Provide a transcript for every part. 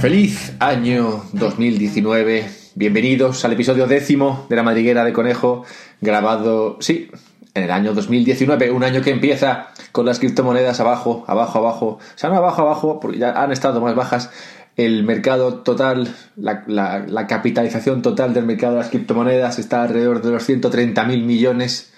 Feliz año 2019. Bienvenidos al episodio décimo de La Madriguera de Conejo, grabado, sí, en el año 2019, un año que empieza con las criptomonedas abajo, abajo, abajo, o sea, no abajo, abajo, porque ya han estado más bajas. El mercado total, la, la capitalización total del mercado de las criptomonedas está alrededor de los 130 mil millones.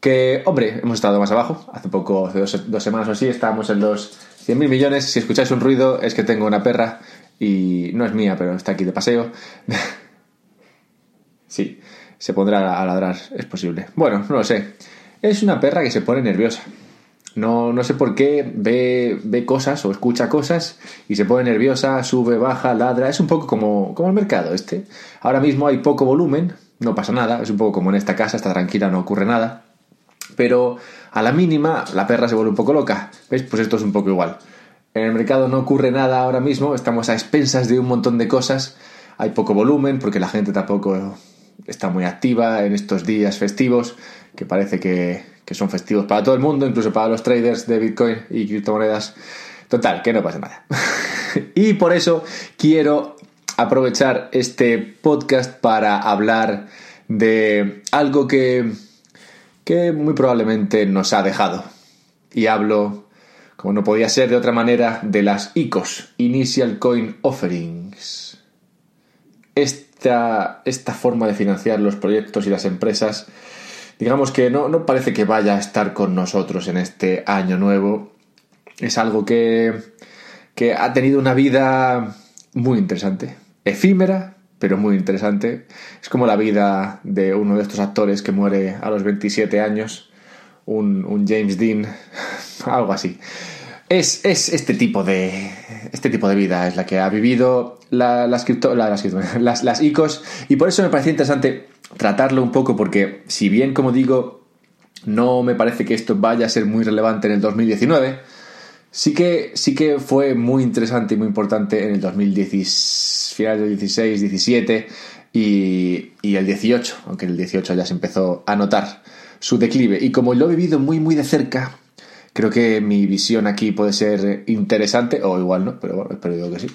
Que, hombre, hemos estado más abajo. Hace poco, hace dos, dos semanas o así, estábamos en los 100.000 millones. Si escucháis un ruido, es que tengo una perra y no es mía, pero está aquí de paseo. sí, se pondrá a ladrar, es posible. Bueno, no lo sé. Es una perra que se pone nerviosa. No, no sé por qué ve, ve cosas o escucha cosas y se pone nerviosa, sube, baja, ladra. Es un poco como, como el mercado este. Ahora mismo hay poco volumen, no pasa nada. Es un poco como en esta casa, está tranquila, no ocurre nada. Pero a la mínima la perra se vuelve un poco loca. ¿Ves? Pues esto es un poco igual. En el mercado no ocurre nada ahora mismo, estamos a expensas de un montón de cosas. Hay poco volumen porque la gente tampoco está muy activa en estos días festivos, que parece que, que son festivos para todo el mundo, incluso para los traders de Bitcoin y criptomonedas. Total, que no pasa nada. y por eso quiero aprovechar este podcast para hablar de algo que que muy probablemente nos ha dejado. Y hablo, como no podía ser de otra manera, de las ICOs, Initial Coin Offerings. Esta, esta forma de financiar los proyectos y las empresas, digamos que no, no parece que vaya a estar con nosotros en este año nuevo. Es algo que, que ha tenido una vida muy interesante, efímera, pero muy interesante. Es como la vida de uno de estos actores que muere a los 27 años, un, James Dean, algo así. Es, este, tipo de, este tipo de vida es la que ha vivido las, las, las ICOs y por eso me parecía interesante tratarlo un poco porque si bien, como digo, no me parece que esto vaya a ser muy relevante en el 2019, sí que, sí que fue muy interesante y muy importante en el 2016 finales del 16, 17 y, y el 18, aunque el 18 ya se empezó a notar su declive. Y como lo he vivido muy, muy de cerca, creo que mi visión aquí puede ser interesante, o igual no, pero bueno, espero digo que sí.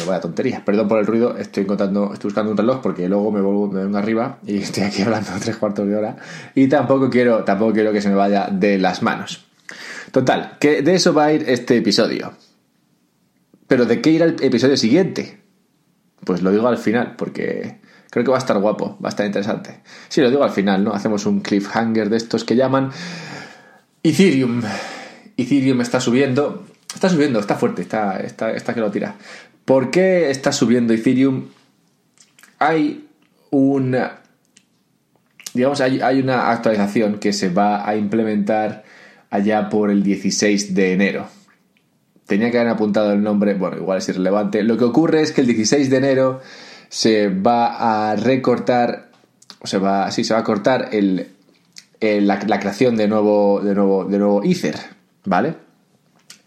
No, vaya tontería. Perdón por el ruido, estoy encontrando, estoy buscando un reloj porque luego me vuelvo, me vengo arriba y estoy aquí hablando tres cuartos de hora. Y tampoco quiero, tampoco quiero que se me vaya de las manos. Total, que de eso va a ir este episodio. Pero ¿de qué irá el episodio siguiente? Pues lo digo al final, porque creo que va a estar guapo, va a estar interesante. Sí, lo digo al final, ¿no? Hacemos un cliffhanger de estos que llaman Ethereum. Ethereum está subiendo. Está subiendo, está fuerte, está, está, está que lo tira. ¿Por qué está subiendo Ethereum? Hay una. Digamos, hay una actualización que se va a implementar allá por el 16 de enero tenía que haber apuntado el nombre, bueno, igual es irrelevante. Lo que ocurre es que el 16 de enero se va a recortar, o se va, sí, se va a cortar el, la, creación de nuevo, de, nuevo, de nuevo Ether, ¿vale?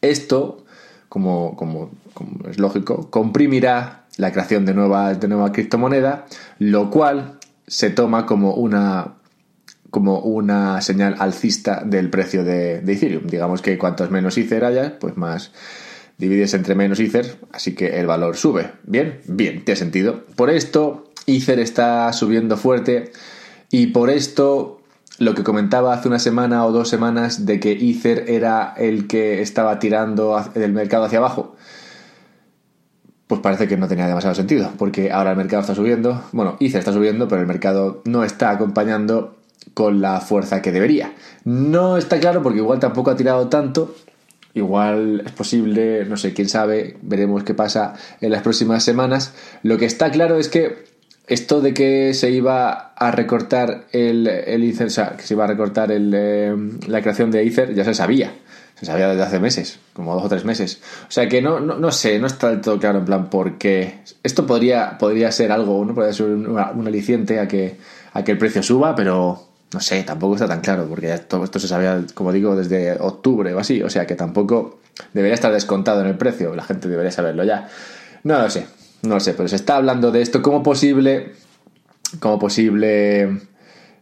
Esto, como, es lógico, comprimirá la creación de nueva, de nueva criptomoneda, lo cual se toma como una como una señal alcista del precio de, Ethereum. Digamos que cuantos menos Ether haya, pues más divides entre menos Ether, así que el valor sube. Bien, bien, tiene sentido. Por esto, Ether está subiendo fuerte y por esto lo que comentaba hace una semana o dos semanas de que Ether era el que estaba tirando del mercado hacia abajo, pues parece que no tenía demasiado sentido, porque ahora el mercado está subiendo, bueno, Ether está subiendo, pero el mercado no está acompañando con la fuerza que debería. No está claro porque igual tampoco ha tirado tanto. Igual es posible, no sé, quién sabe, veremos qué pasa en las próximas semanas. Lo que está claro es que esto de que se iba a recortar el, el Ether, o sea, que se iba a recortar el, eh, la creación de Ether, ya se sabía. Se sabía desde hace meses, como dos o tres meses. O sea que no, no, no sé, no está del todo claro en plan por qué. Esto podría, podría ser algo, ¿no? Podría ser un, un aliciente a que, a que el precio suba, pero no sé, tampoco está tan claro, porque todo esto se sabía, como digo, desde octubre o así, o sea que tampoco debería estar descontado en el precio, la gente debería saberlo ya. No lo sé, no lo sé, pero se está hablando de esto como posible, como posible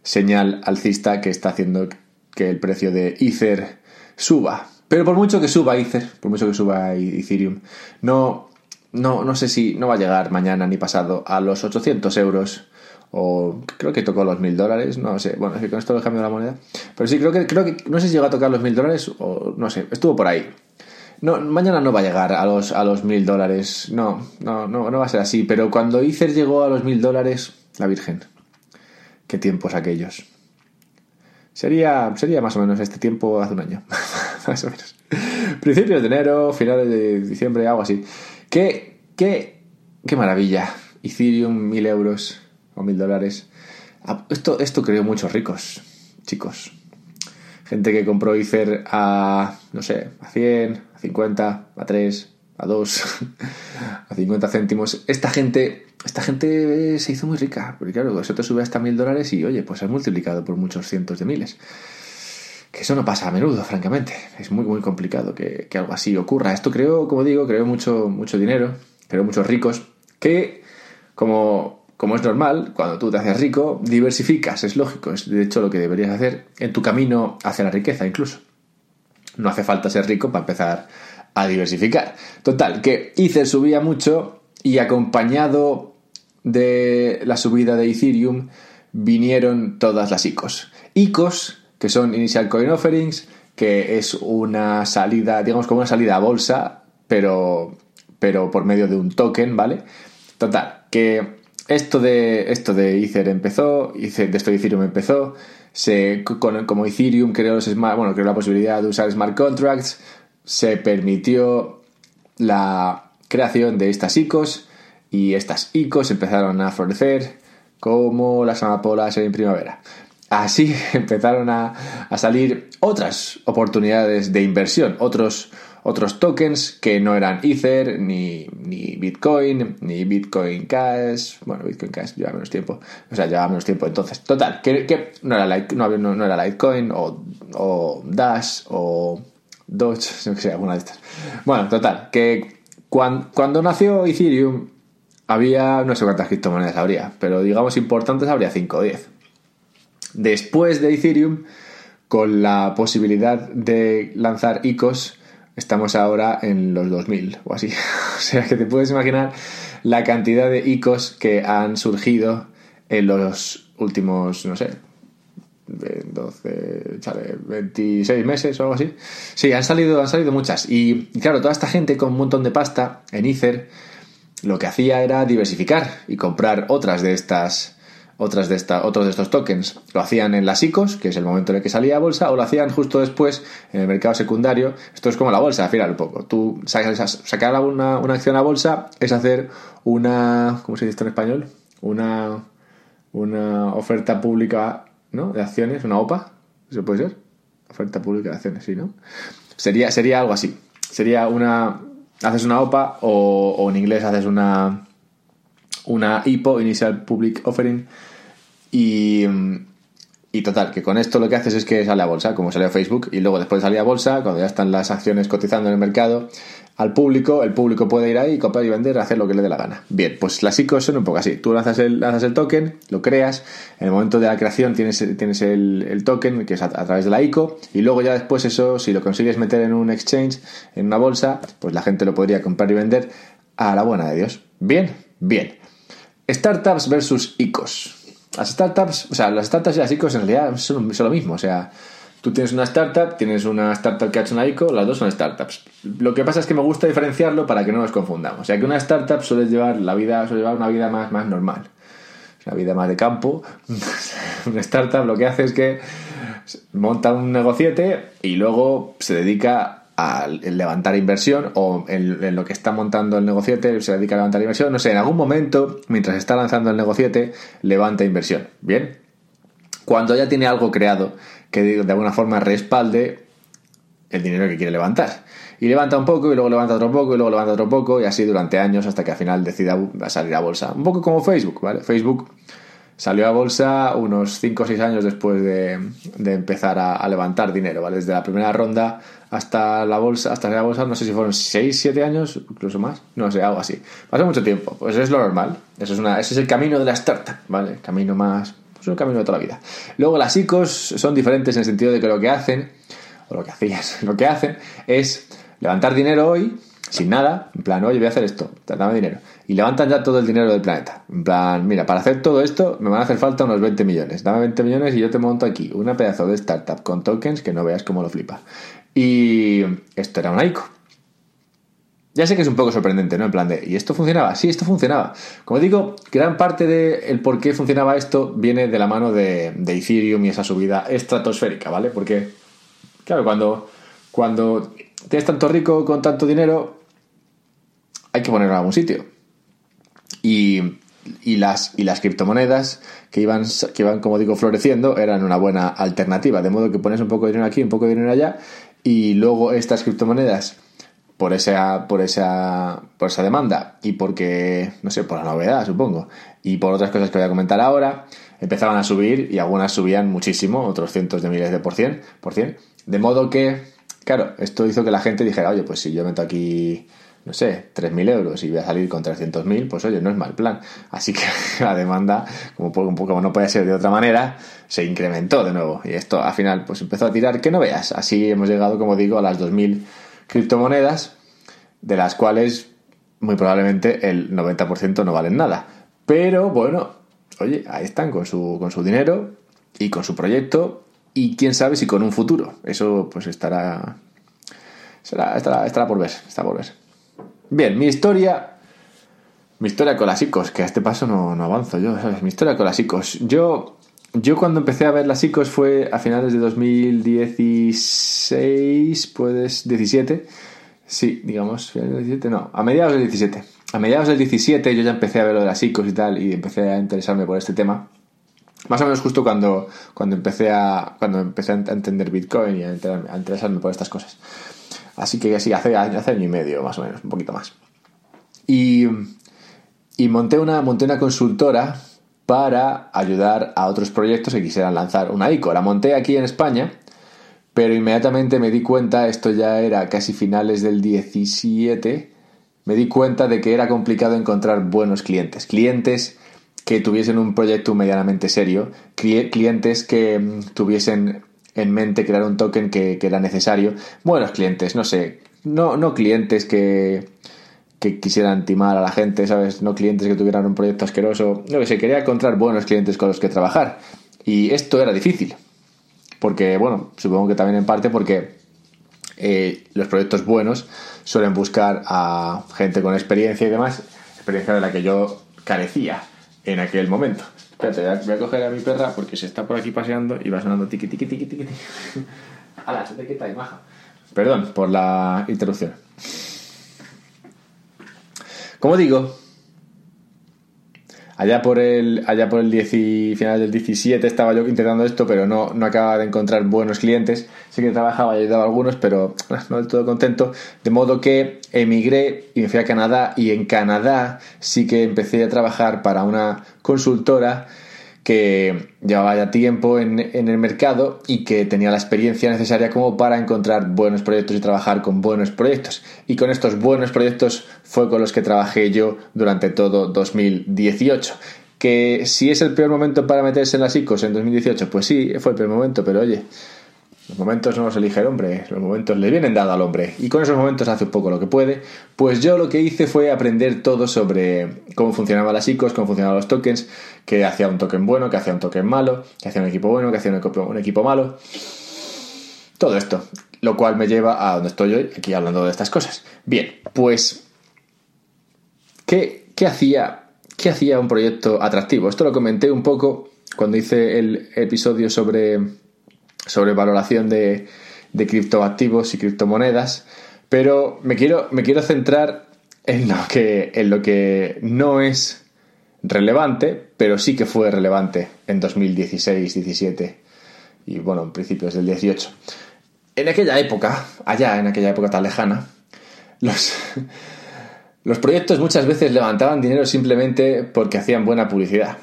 señal alcista que está haciendo que el precio de Ether suba. Pero por mucho que suba Ether, por mucho que suba Ethereum, no no, no sé si no va a llegar mañana ni pasado a los 800 euros o creo que tocó los mil dólares, no sé, bueno, es que con esto he cambiado la moneda, pero sí, creo que, creo que, no sé si llegó a tocar los mil dólares o no sé, estuvo por ahí. No, mañana no va a llegar a los, a los mil dólares, no, no, no, no va a ser así, pero cuando Ether llegó a los mil dólares, la Virgen, qué tiempos aquellos. Sería, sería más o menos este tiempo hace un año, más o menos. Principios de enero, finales de diciembre, algo así. Qué, qué, qué maravilla. Ethereum, mil euros o mil dólares. Ah, esto, esto creó muchos ricos, chicos. Gente que compró Ether a, no sé, a 100, a 50, a 3, a 2, a 50 céntimos. Esta gente, esta gente se hizo muy rica, porque claro, eso te sube hasta mil dólares y oye, pues has multiplicado por muchos cientos de miles. Que eso no pasa a menudo, francamente. Es muy, muy complicado que, que algo así ocurra. Esto creo, como digo, creo mucho, mucho dinero, creo muchos ricos, que como como es normal, cuando tú te haces rico, diversificas, es lógico, es de hecho lo que deberías hacer en tu camino hacia la riqueza incluso. No hace falta ser rico para empezar a diversificar. Total, que Ether subía mucho y acompañado de la subida de Ethereum vinieron todas las ICOs. ICOs, que son Initial Coin Offerings, que es una salida, digamos como una salida a bolsa, pero, pero por medio de un token, ¿vale? Total, que esto de, esto de Ether empezó, de esto de Ethereum empezó, se, como Ethereum creó, smart, bueno, creó la posibilidad de usar smart contracts, se permitió la creación de estas ICOs y estas ICOs empezaron a florecer como las amapolas en primavera. Así empezaron a, a salir otras oportunidades de inversión, otros otros tokens que no eran Ether, ni, ni Bitcoin, ni Bitcoin Cash. Bueno, Bitcoin Cash lleva menos tiempo. O sea, lleva menos tiempo entonces. Total, que, no, era no, era Litecoin o, o Dash o Doge, no sé, alguna de estas. Bueno, total, que cuando, cuando nació Ethereum había no sé cuántas criptomonedas habría, pero digamos importantes habría 5 o 10. Después de Ethereum, con la posibilidad de lanzar ICOs, estamos ahora en los 2000 o así. o sea que te puedes imaginar la cantidad de ICOs que han surgido en los últimos, no sé, 12, 26 meses o algo así. Sí, han salido, han salido muchas. Y claro, toda esta gente con un montón de pasta en Ether lo que hacía era diversificar y comprar otras de estas otras de esta, otros de estos tokens. Lo hacían en las ICOs, que es el momento en el que salía a bolsa, o lo hacían justo después en el mercado secundario. Esto es como la bolsa, al final un poco. Tú sacar una, una acción a bolsa es hacer una, ¿cómo se dice esto en español? Una, una oferta pública, ¿no? De acciones, una OPA, ¿eso puede ser? Oferta pública de acciones, sí, ¿no? Sería, sería algo así. Sería una, haces una OPA o, o en inglés haces una, una IPO, Initial Public Offering, y, y total, que con esto lo que haces es que sale a bolsa, como sale a Facebook, y luego después de salir a bolsa, cuando ya están las acciones cotizando en el mercado, al público, el público puede ir ahí, comprar y vender, hacer lo que le dé la gana. Bien, pues las ICOs son un poco así. Tú lanzas el, lanzas el token, lo creas, en el momento de la creación tienes, tienes el, token, que es a, a, través de la ICO, y luego ya después eso, si lo consigues meter en un exchange, en una bolsa, pues la gente lo podría comprar y vender a la buena de Dios. Bien, bien. Startups versus ICOs. Las startups, o sea, las startups y las ICOs en realidad son, lo mismo. O sea, tú tienes una startup, tienes una startup que ha hecho una ICO, las dos son startups. Lo que pasa es que me gusta diferenciarlo para que no nos confundamos. O sea, que una startup suele llevar la vida, suele llevar una vida más, más normal. Una vida más de campo. una startup lo que hace es que monta un negociete y luego se dedica levantar inversión o en, lo que está montando el negociete se dedica a levantar inversión, no sé, en algún momento, mientras está lanzando el negociete, levanta inversión. Bien, cuando ya tiene algo creado que de alguna forma respalde el dinero que quiere levantar. Y levanta un poco y luego levanta otro poco y luego levanta otro poco y así durante años hasta que al final decida salir a bolsa. Un poco como Facebook, ¿vale? Facebook Salió a bolsa unos 5 o 6 años después de, empezar a, levantar dinero, ¿vale? Desde la primera ronda hasta la bolsa, hasta la bolsa, no sé si fueron 6, 7 años, incluso más, no sé, algo así. Pasó mucho tiempo, pues es lo normal. Eso es una, ese es el camino de la startup, ¿vale? Camino más, pues el camino de toda la vida. Luego las ICOs son diferentes en el sentido de que lo que hacen, o lo que hacían, lo que hacen es levantar dinero hoy, sin nada, en plan, oye, voy a hacer esto, dame dinero. Y levantan ya todo el dinero del planeta. En plan, mira, para hacer todo esto me van a hacer falta unos 20 millones. Dame 20 millones y yo te monto aquí una pedazo de startup con tokens que no veas cómo lo flipa. Y esto era un ICO. Ya sé que es un poco sorprendente, ¿no? En plan de, ¿y esto funcionaba? Sí, esto funcionaba. Como digo, gran parte del por qué funcionaba esto viene de la mano de, de Ethereum y esa subida estratosférica, ¿vale? Porque, claro, cuando, cuando tienes tanto rico con tanto dinero, hay que ponerlo en algún sitio. Y, y, las, y las criptomonedas que iban, que iban, como digo, floreciendo eran una buena alternativa. De modo que pones un poco de dinero aquí, un poco de dinero allá, y luego estas criptomonedas, por esa, por esa, por esa demanda y porque, no sé, por la novedad, supongo, y por otras cosas que voy a comentar ahora, empezaban a subir y algunas subían muchísimo, otros cientos de miles de por cien, por cien. De modo que, claro, esto hizo que la gente dijera, oye, pues si yo meto aquí no sé, 3.000 euros y voy a salir con 300.000, pues oye, no es mal plan. Así que la demanda, como, no puede ser de otra manera, se incrementó de nuevo. Y esto al final pues empezó a tirar que no veas. Así hemos llegado, como digo, a las 2.000 criptomonedas, de las cuales muy probablemente el 90% no valen nada. Pero bueno, oye, ahí están con su, con su dinero y con su proyecto y quién sabe si con un futuro. Eso pues estará, estará, estará, estará por ver, está por ver. Bien, mi historia. Mi historia con las ICOs, que a este paso no, avanzo yo, ¿sabes? Mi historia con las ICOs. Yo, yo cuando empecé a ver las ICOs fue a finales de 2016, puedes, 17. Sí, digamos, finales del 17, no, a mediados del 17. A mediados del 17 yo ya empecé a ver lo de las ICOs y tal, y empecé a interesarme por este tema. Más o menos justo cuando, cuando, empecé, a, cuando empecé a entender Bitcoin y a interesarme por estas cosas. Así que sí, hace, hace año y medio más o menos, un poquito más. Y, monté, una, monté una consultora para ayudar a otros proyectos que quisieran lanzar una ICO. La monté aquí en España, pero inmediatamente me di cuenta, esto ya era casi finales del 17, me di cuenta de que era complicado encontrar buenos clientes. Clientes que tuviesen un proyecto medianamente serio, clientes que mm, tuviesen en mente crear un token que, era necesario. Buenos clientes, no sé, no, no clientes que, que quisieran timar a la gente, ¿sabes? No clientes que tuvieran un proyecto asqueroso. No que sé, quería encontrar buenos clientes con los que trabajar. Y esto era difícil. Porque, bueno, supongo que también en parte porque eh, los proyectos buenos suelen buscar a gente con experiencia y demás, experiencia de la que yo carecía en aquel momento. Espérate, voy a coger a mi perra porque se está por aquí paseando y va sonando tiqui tiqui tiqui tiqui. ¡Hala, se te quita y maja! Perdón por la interrupción. Como digo, Allá por el, allá por el 10 final del 17 estaba yo intentando esto, pero no, no acababa de encontrar buenos clientes. Sí que trabajaba y ayudaba a algunos, pero no del todo contento. De modo que emigré y me fui a Canadá. Y en Canadá sí que empecé a trabajar para una consultora que llevaba ya tiempo en, el mercado y que tenía la experiencia necesaria como para encontrar buenos proyectos y trabajar con buenos proyectos. Y con estos buenos proyectos fue con los que trabajé yo durante todo 2018. Que si es el peor momento para meterse en las ICOs en 2018, pues sí, fue el peor momento, pero oye, los momentos no los elige el hombre, los momentos le vienen dados al hombre y con esos momentos hace un poco lo que puede. Pues yo lo que hice fue aprender todo sobre cómo funcionaban las ICOs, cómo funcionaban los tokens, que hacía un token bueno, que hacía un token malo, que hacía un equipo bueno, que hacía un equipo, un equipo malo. Todo esto, lo cual me lleva a donde estoy hoy, aquí hablando de estas cosas. Bien, pues, ¿qué, qué hacía, qué hacía un proyecto atractivo? Esto lo comenté un poco cuando hice el episodio sobre sobre valoración de, criptoactivos y criptomonedas, pero me quiero, centrar en lo, que, no es relevante, pero sí que fue relevante en 2016, 17 y bueno, en principios del 18. En aquella época, allá en aquella época tan lejana, los proyectos muchas veces levantaban dinero simplemente porque hacían buena publicidad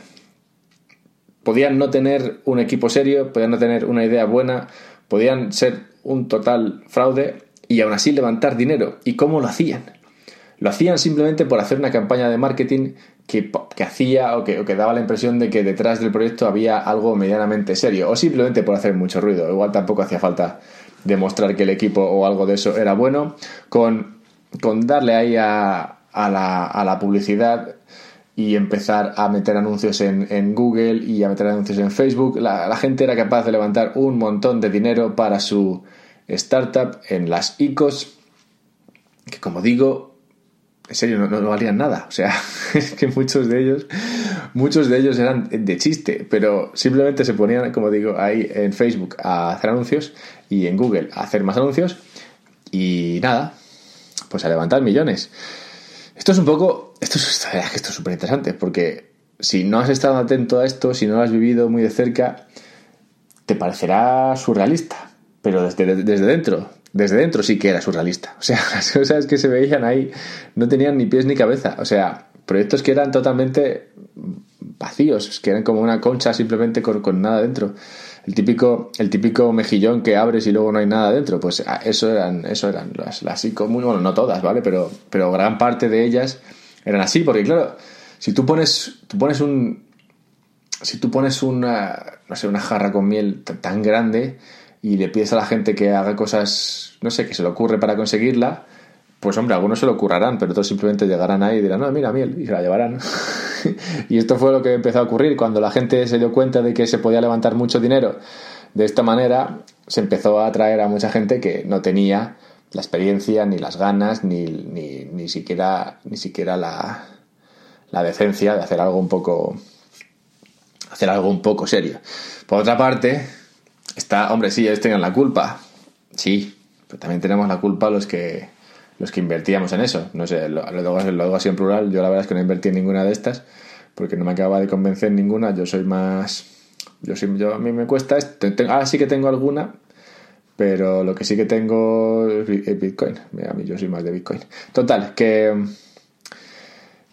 podían no tener un equipo serio, podían no tener una idea buena, podían ser un total fraude y aún así levantar dinero. ¿Y cómo lo hacían? Lo hacían simplemente por hacer una campaña de marketing que, hacía o que, que, daba la impresión de que detrás del proyecto había algo medianamente serio, o simplemente por hacer mucho ruido. Igual tampoco hacía falta demostrar que el equipo o algo de eso era bueno. Con con darle ahí a, a, la, a la publicidad y empezar a meter anuncios en, en, Google y a meter anuncios en Facebook, la, gente era capaz de levantar un montón de dinero para su startup en las ICOs, que como digo, en serio, no, no, valían nada. O sea, es que muchos de ellos, muchos de ellos eran de chiste, pero simplemente se ponían, como digo, ahí en Facebook a hacer anuncios y en Google a hacer más anuncios y nada, pues a levantar millones. Esto es un poco, esto es, esto es súper interesante porque si no has estado atento a esto, si no lo has vivido muy de cerca, te parecerá surrealista, pero desde, desde dentro, desde dentro sí que era surrealista. O sea, las cosas que se veían ahí no tenían ni pies ni cabeza. O sea, proyectos que eran totalmente vacíos, que eran como una concha simplemente con, con nada dentro. El típico, el típico mejillón que abres y luego no hay nada dentro, pues ah, eso eran, eso eran las, las muy bueno, no todas, ¿vale? Pero, pero gran parte de ellas eran así, porque claro, si tú pones, tú pones un, si tú pones una, no sé, una jarra con miel tan grande y le pides a la gente que haga cosas, no sé, que se le ocurre para conseguirla, pues hombre, algunos se lo ocurrarán, pero otros simplemente llegarán ahí y dirán, no, mira, miel, y se la llevarán. y esto fue lo que empezó a ocurrir cuando la gente se dio cuenta de que se podía levantar mucho dinero de esta manera, se empezó a atraer a mucha gente que no tenía la experiencia, ni las ganas, ni, ni, ni siquiera, ni siquiera la, la decencia de hacer algo un poco hacer algo un poco serio. Por otra parte, está, hombre, sí, ellos tenían la culpa. Sí, pero también tenemos la culpa los que los que invertíamos en eso. No sé, lo, digo así en plural. Yo la verdad es que no invertí en ninguna de estas porque no me acaba de convencer ninguna. Yo soy más. Yo, soy, yo a mí me cuesta. Esto. Ah, sí que tengo alguna, pero lo que sí que tengo es Bitcoin. A mí yo soy más de Bitcoin. Total, que.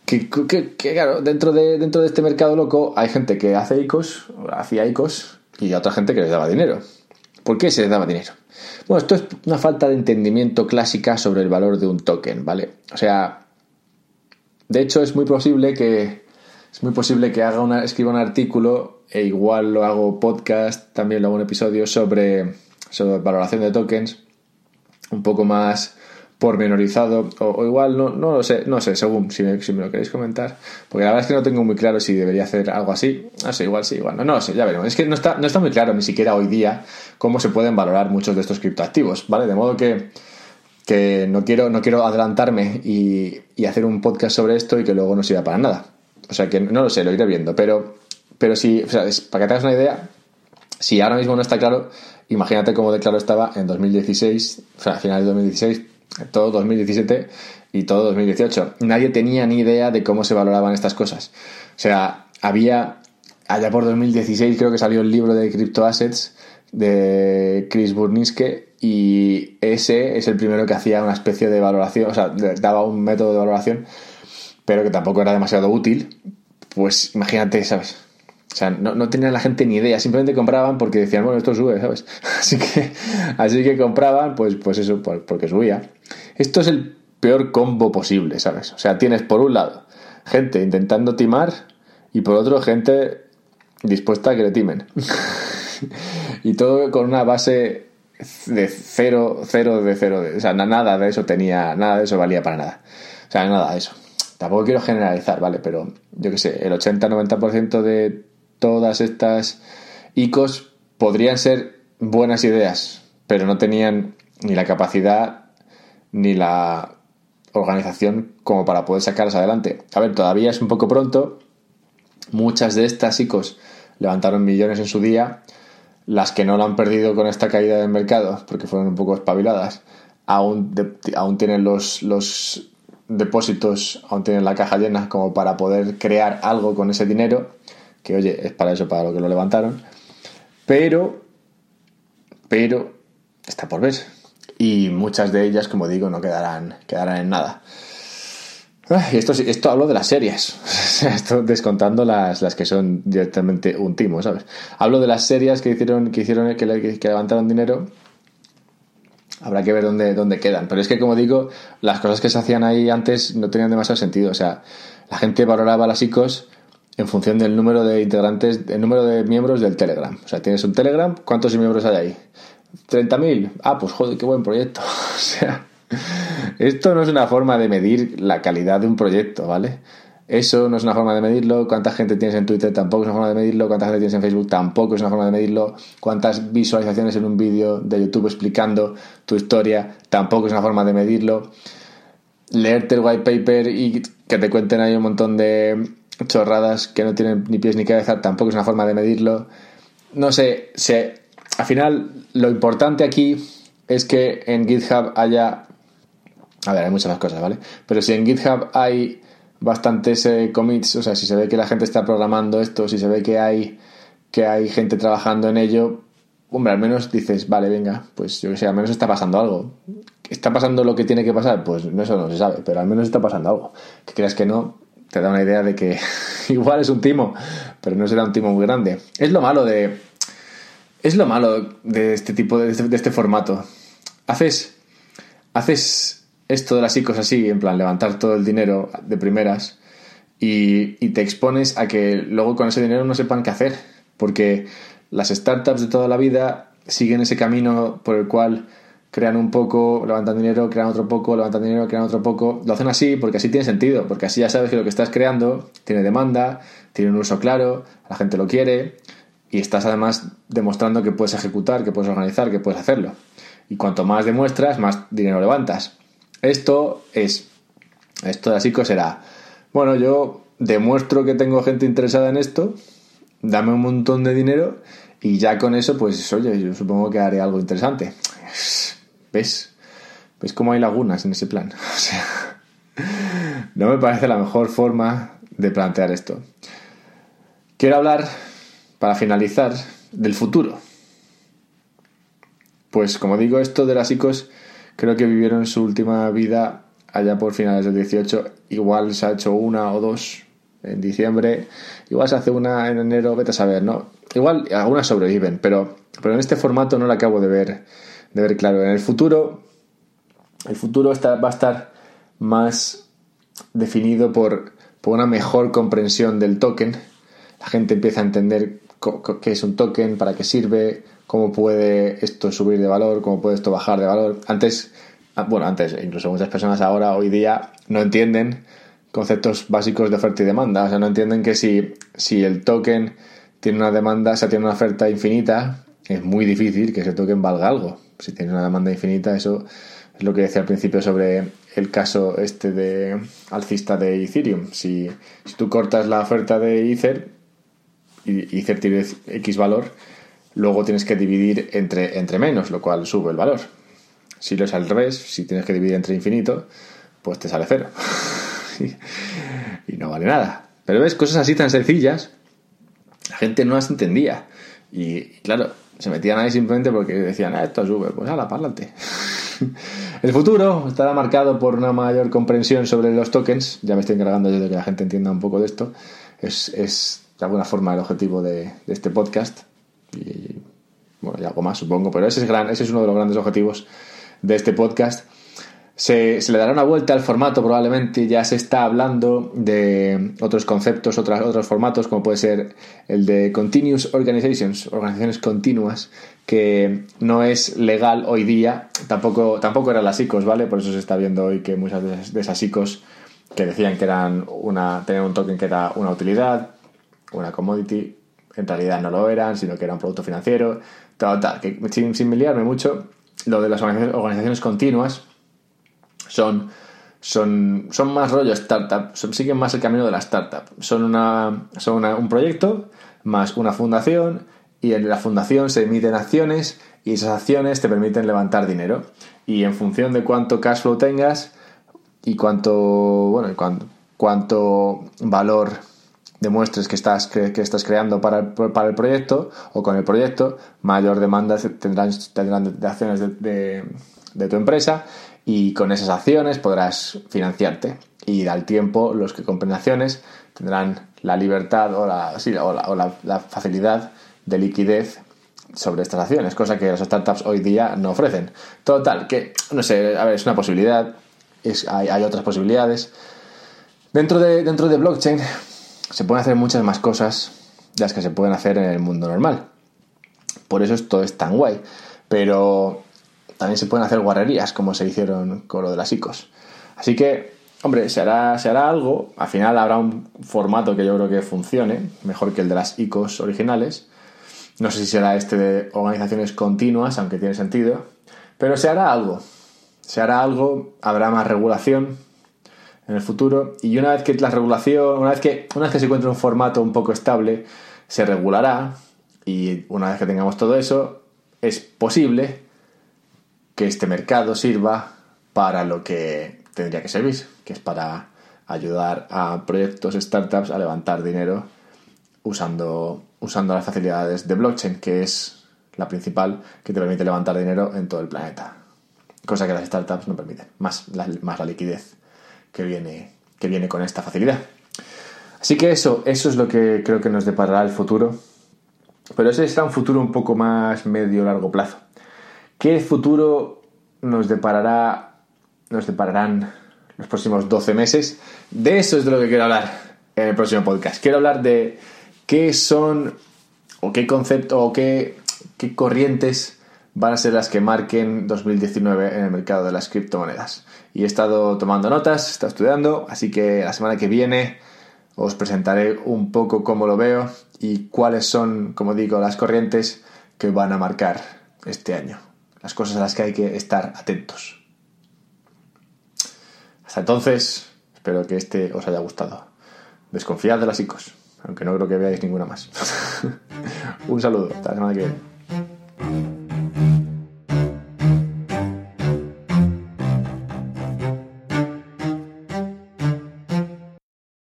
Que, que, que, claro, dentro de, dentro de este mercado loco hay gente que hace ICOs, hacía ICOs, y otra gente que les daba dinero. ¿Por qué se les daba dinero? Bueno, esto es una falta de entendimiento clásica sobre el valor de un token, ¿vale? O sea, de hecho es muy posible que es muy posible que haga una, escriba un artículo e igual lo hago podcast, también lo hago un episodio sobre, sobre valoración de tokens, un poco más pormenorizado, o, igual no, no lo sé, no sé, según si me, si me, lo queréis comentar, porque la verdad es que no tengo muy claro si debería hacer algo así, no sé, igual sí, igual no, no sé, ya veremos, es que no está, no está muy claro ni siquiera hoy día cómo se pueden valorar muchos de estos criptoactivos, ¿vale? De modo que, que no, quiero, no quiero adelantarme y, y hacer un podcast sobre esto y que luego no sirva para nada, o sea que no lo sé, lo iré viendo, pero, pero si, o sea, para que te hagas una idea, si ahora mismo no está claro, imagínate cómo de claro estaba en 2016, o sea, a finales de 2016, todo 2017 y todo 2018. Nadie tenía ni idea de cómo se valoraban estas cosas. O sea, había, allá por 2016 creo que salió el libro de Crypto Assets de Chris Burniske y ese es el primero que hacía una especie de valoración, o sea, daba un método de valoración, pero que tampoco era demasiado útil. Pues imagínate, ¿sabes? O sea, no, no tenía la gente ni idea, simplemente compraban porque decían, bueno, esto sube, ¿sabes? Así que, así que compraban, pues, pues eso, porque subía. Esto es el peor combo posible, ¿sabes? O sea, tienes por un lado gente intentando timar y por otro gente dispuesta a que le timen. y todo con una base de cero, cero de cero. De, o sea, nada de eso tenía, nada de eso valía para nada. O sea, nada de eso. Tampoco quiero generalizar, ¿vale? Pero yo qué sé, el 80-90% de todas estas ICOs podrían ser buenas ideas, pero no tenían ni la capacidad ni la organización como para poder sacarlas adelante. A ver, todavía es un poco pronto. Muchas de estas ICOs levantaron millones en su día. Las que no lo han perdido con esta caída del mercado, porque fueron un poco espabiladas, aún, aún tienen los, los depósitos, aún tienen la caja llena como para poder crear algo con ese dinero que oye, es para eso, para lo que lo levantaron. Pero, pero, está por ver. Y muchas de ellas, como digo, no quedarán, quedarán en nada. Y esto, esto hablo de las series. esto descontando las, las que son directamente un timo, ¿sabes? Hablo de las series que hicieron, que hicieron, que, que levantaron dinero. Habrá que ver dónde, dónde quedan. Pero es que, como digo, las cosas que se hacían ahí antes no tenían demasiado sentido. O sea, la gente valoraba las ICOs en función del número de integrantes, el número de miembros del Telegram. O sea, tienes un Telegram, ¿cuántos miembros hay ahí? ¿30.000? Ah, pues joder, qué buen proyecto. o sea, Esto no es una forma de medir la calidad de un proyecto, ¿vale? Eso no es una forma de medirlo. Cuánta gente tienes en Twitter tampoco es una forma de medirlo. Cuánta gente tienes en Facebook tampoco es una forma de medirlo. Cuántas visualizaciones en un vídeo de YouTube explicando tu historia tampoco es una forma de medirlo. Leerte el white paper y que te cuenten ahí un montón de chorradas que no tienen ni pies ni cabeza tampoco es una forma de medirlo. No sé, se, al final lo importante aquí es que en GitHub haya... A ver, hay muchas más cosas, ¿vale? Pero si en GitHub hay bastantes eh, commits, o sea, si se ve que la gente está programando esto, si se ve que hay, que hay gente trabajando en ello, hombre, al menos dices, vale, venga, pues yo que sé, al menos está pasando algo. ¿Está pasando lo que tiene que pasar? Pues eso no se sabe, pero al menos está pasando algo. Que creas que no, te da una idea de que igual es un timo, pero no será un timo muy grande. Es lo malo de... Es lo malo de este tipo, de este, de este formato. Haces... Haces esto de las ICOs así, en plan levantar todo el dinero de primeras y, te expones a que luego con ese dinero no sepan qué hacer, porque las startups de toda la vida siguen ese camino por el cual crean un poco, levantan dinero, crean otro poco, levantan dinero, crean otro poco. Lo hacen así porque así tiene sentido, porque así ya sabes que lo que estás creando tiene demanda, tiene un uso claro, la gente lo quiere y estás además demostrando que puedes ejecutar, que puedes organizar, que puedes hacerlo. Y cuanto más demuestras, más dinero levantas. Esto es, esto de Asico será, bueno, yo demuestro que tengo gente interesada en esto, dame un montón de dinero y ya con eso, pues, oye, yo supongo que haré algo interesante. ¿Ves? ¿Ves cómo hay lagunas en ese plan? O sea, no me parece la mejor forma de plantear esto. Quiero hablar, para finalizar, del futuro. Pues como digo, esto de las ICOs creo que vivieron su última vida allá por finales del 18. Igual se ha hecho una o dos en diciembre, igual se hace una en enero, vete a saber, ¿no? Igual algunas sobreviven, pero, pero en este formato no la acabo de ver, de ver claro. En el futuro, el futuro está, va a estar más definido por, por una mejor comprensión del token. La gente empieza a entender qué es un token, para qué sirve, cómo puede esto subir de valor, cómo puede esto bajar de valor. Antes, ah, bueno, antes, incluso muchas personas ahora, hoy día, no entienden conceptos básicos de oferta y demanda. O sea, no entienden que si, si el token tiene una demanda, o sea, tiene una oferta infinita, es muy difícil que ese token valga algo. Si tiene una demanda infinita, eso es lo que decía al principio sobre el caso este de alcista de Ethereum. Si, si tú cortas la oferta de Ether y Ether tiene X valor, luego tienes que dividir entre, entre menos, lo cual sube el valor. Si lo es al revés, si tienes que dividir entre infinito, pues te sale cero. y no vale nada. Pero ves, cosas así tan sencillas, la gente no las entendía. Y claro, se metían ahí simplemente porque decían, ah, esto sube, pues la parlante. el futuro estará marcado por una mayor comprensión sobre los tokens. Ya me estoy encargando yo de que la gente entienda un poco de esto. Es, es de alguna forma el objetivo de, de este podcast y bueno, y algo más supongo, pero ese es, gran, ese es uno de los grandes objetivos de este podcast. Se, le dará una vuelta al formato probablemente, ya se está hablando de otros conceptos, otros, formatos, como puede ser el de Continuous Organizations, organizaciones continuas, que no es legal hoy día, tampoco, tampoco eran las ICOs, ¿vale? Por eso se está viendo hoy que muchas de esas, ICOs que decían que eran una, tenían un token que era una utilidad, una commodity, en realidad no lo eran, sino que era un producto financiero, tal, tal, sin, sin mucho, lo de las organizaciones continuas son, son, son más rollo startup, siguen más el camino de la startup. Son, una, son un proyecto más una fundación y en la fundación se emiten acciones y esas acciones te permiten levantar dinero. Y en función de cuánto cash flow tengas y cuánto, bueno, cuánto, cuánto valor demuestres que estás, que, estás creando para el, para el, proyecto o con el proyecto, mayor demanda tendrán, tendrán de acciones de, de, tu empresa y con esas acciones podrás financiarte. Y al tiempo, los que compren acciones tendrán la libertad o la, facilidad de liquidez sobre estas acciones, cosa que las startups hoy día no ofrecen. Total, que, no sé, a ver, es una posibilidad, hay otras posibilidades. Dentro de, dentro de blockchain se pueden hacer muchas más cosas de las que se pueden hacer en el mundo normal. Por eso esto es tan guay. Pero también se pueden hacer guarrerías, como se hicieron con lo de las ICOs. Así que, hombre, se hará, se hará algo. Al final habrá un formato que yo creo que funcione, mejor que el de las ICOs originales. No sé si será este de organizaciones continuas, aunque tiene sentido. Pero se hará algo. Se hará algo, habrá más regulación en el futuro. Y una vez que la regulación, una vez que, una vez que se encuentre un formato un poco estable, se regulará. Y una vez que tengamos todo eso, es posible que este mercado sirva para lo que tendría que servir, que es para ayudar a proyectos, startups a levantar dinero usando, usando las facilidades de blockchain, que es la principal que te permite levantar dinero en todo el planeta. Cosa que las startups no permiten, más la, más la liquidez que viene, que viene con esta facilidad. Así que eso, eso es lo que creo que nos deparará el futuro. Pero ese será un futuro un poco más medio-largo plazo. ¿Qué futuro nos deparará, nos depararán los próximos 12 meses? De eso es de lo que quiero hablar en el próximo podcast. Quiero hablar de qué son o qué concepto o qué, qué corrientes van a ser las que marquen 2019 en el mercado de las criptomonedas. Y he estado tomando notas, he estado estudiando, así que la semana que viene os presentaré un poco cómo lo veo y cuáles son, como digo, las corrientes que van a marcar este año. Las cosas a las que hay que estar atentos. Hasta entonces, espero que este os haya gustado. Desconfiad de las ICOs, aunque no creo que veáis ninguna más. un saludo, hasta la semana que viene.